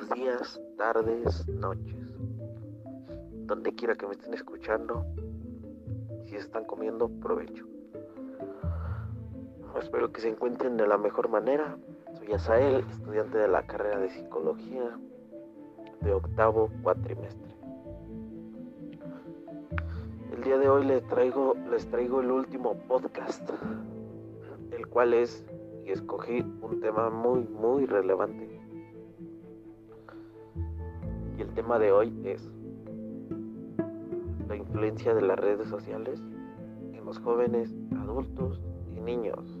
buenos días, tardes, noches. Donde quiera que me estén escuchando, si están comiendo, provecho. Espero que se encuentren de la mejor manera. Soy Asael, estudiante de la carrera de psicología de octavo cuatrimestre. El día de hoy les traigo, les traigo el último podcast, el cual es, y escogí un tema muy, muy relevante. El tema de hoy es la influencia de las redes sociales en los jóvenes, adultos y niños.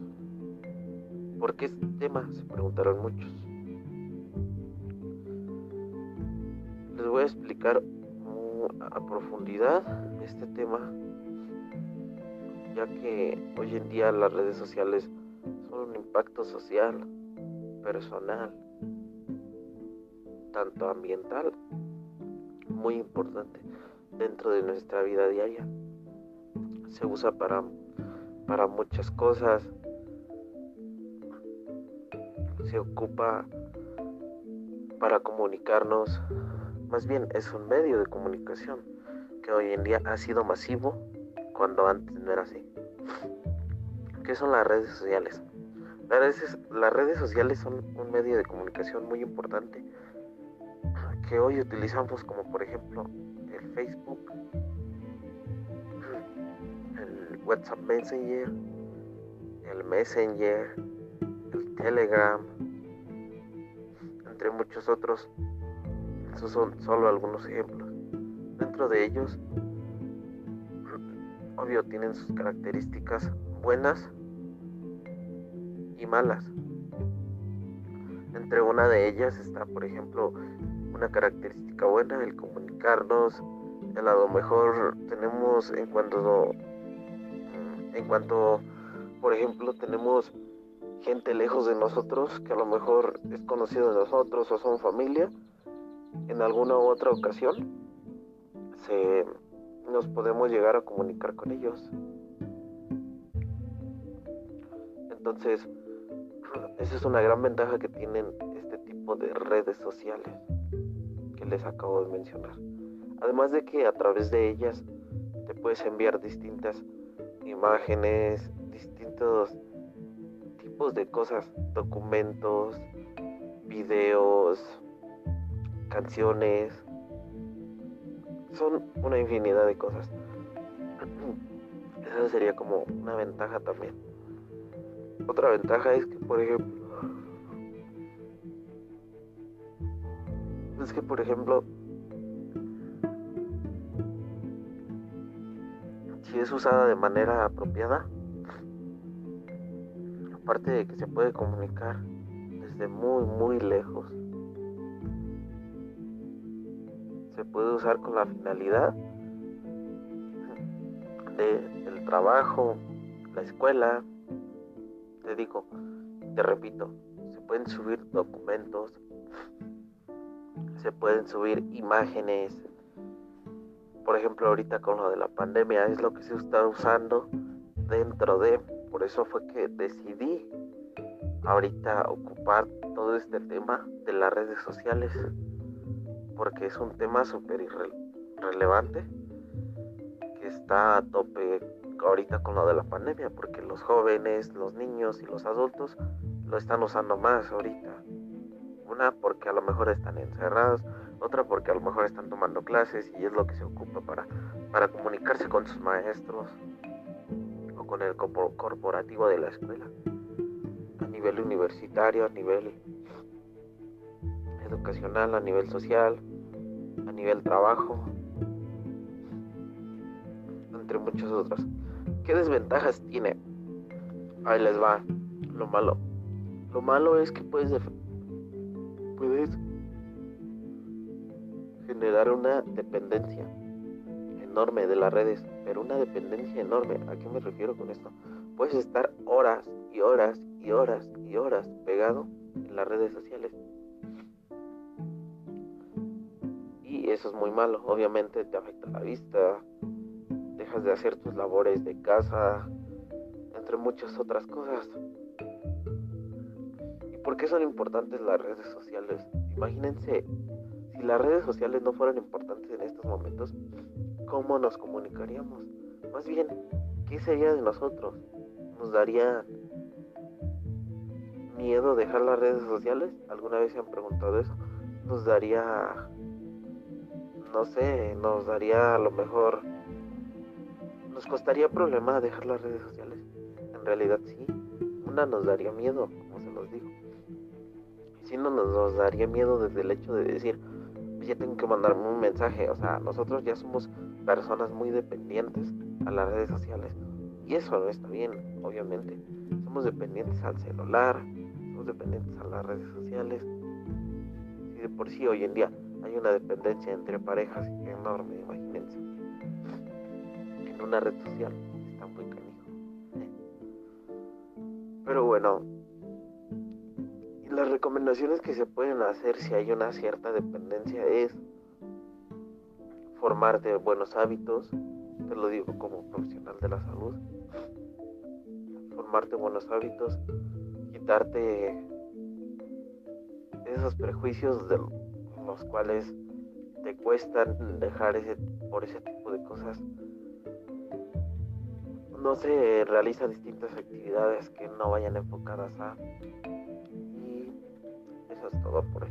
¿Por qué este tema? Se preguntaron muchos. Les voy a explicar a profundidad este tema, ya que hoy en día las redes sociales son un impacto social, personal, tanto ambiental, muy importante dentro de nuestra vida diaria. Se usa para, para muchas cosas, se ocupa para comunicarnos, más bien es un medio de comunicación que hoy en día ha sido masivo cuando antes no era así. ¿Qué son las redes sociales? Las redes, las redes sociales son un medio de comunicación muy importante que hoy utilizamos como por ejemplo el Facebook, el WhatsApp Messenger, el Messenger, el Telegram, entre muchos otros. Esos son solo algunos ejemplos. Dentro de ellos, obvio, tienen sus características buenas y malas. Entre una de ellas está, por ejemplo, una característica buena, el comunicarnos. A lo mejor tenemos en cuanto, en cuanto, por ejemplo, tenemos gente lejos de nosotros que a lo mejor es conocido de nosotros o son familia, en alguna u otra ocasión se, nos podemos llegar a comunicar con ellos. Entonces, esa es una gran ventaja que tienen este tipo de redes sociales que les acabo de mencionar. Además de que a través de ellas te puedes enviar distintas imágenes, distintos de cosas, documentos, videos, canciones, son una infinidad de cosas. Esa sería como una ventaja también. Otra ventaja es que, por ejemplo, es que, por ejemplo, si es usada de manera apropiada, aparte de que se puede comunicar desde muy muy lejos se puede usar con la finalidad de el trabajo la escuela. Te digo te repito se pueden subir documentos se pueden subir imágenes por ejemplo ahorita con lo de la pandemia es lo que se está usando dentro de por eso fue que decidí ahorita ocupar todo este tema de las redes sociales, porque es un tema súper relevante que está a tope ahorita con lo de la pandemia, porque los jóvenes, los niños y los adultos lo están usando más ahorita. Una porque a lo mejor están encerrados, otra porque a lo mejor están tomando clases y es lo que se ocupa para, para comunicarse con sus maestros con el corporativo de la escuela, a nivel universitario, a nivel educacional, a nivel social, a nivel trabajo, entre muchos otros. ¿Qué desventajas tiene? Ahí les va lo malo. Lo malo es que puedes una dependencia enorme de las redes, pero una dependencia enorme. ¿A qué me refiero con esto? Puedes estar horas y horas y horas y horas pegado en las redes sociales. Y eso es muy malo. Obviamente te afecta la vista, dejas de hacer tus labores de casa, entre muchas otras cosas. ¿Y por qué son importantes las redes sociales? Imagínense, si las redes sociales no fueran importantes en estos momentos, ¿cómo nos comunicaríamos? Más bien, ¿qué sería de nosotros? ¿Nos daría miedo dejar las redes sociales? ¿Alguna vez se han preguntado eso? ¿Nos daría, no sé, nos daría a lo mejor, nos costaría problema dejar las redes sociales? En realidad sí, una nos daría miedo, como se los digo. Si no nos, daría miedo desde el hecho de decir, ya tengo que mandarme un mensaje, o sea, nosotros ya somos personas muy dependientes a las redes sociales. Y eso no está bien, obviamente. Somos dependientes al celular, somos dependientes a las redes sociales. Y de por sí hoy en día hay una dependencia entre parejas enorme, imagínense. En una red social está muy canijo. Pero bueno, las recomendaciones que se pueden hacer si hay una cierta dependencia es formarte buenos hábitos, te lo digo como profesional de la salud, formarte buenos hábitos, quitarte esos prejuicios de los cuales te cuestan dejar ese por ese tipo de cosas. No se realizan distintas actividades que no vayan enfocadas a todo por hoy.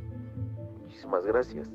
Muchísimas gracias.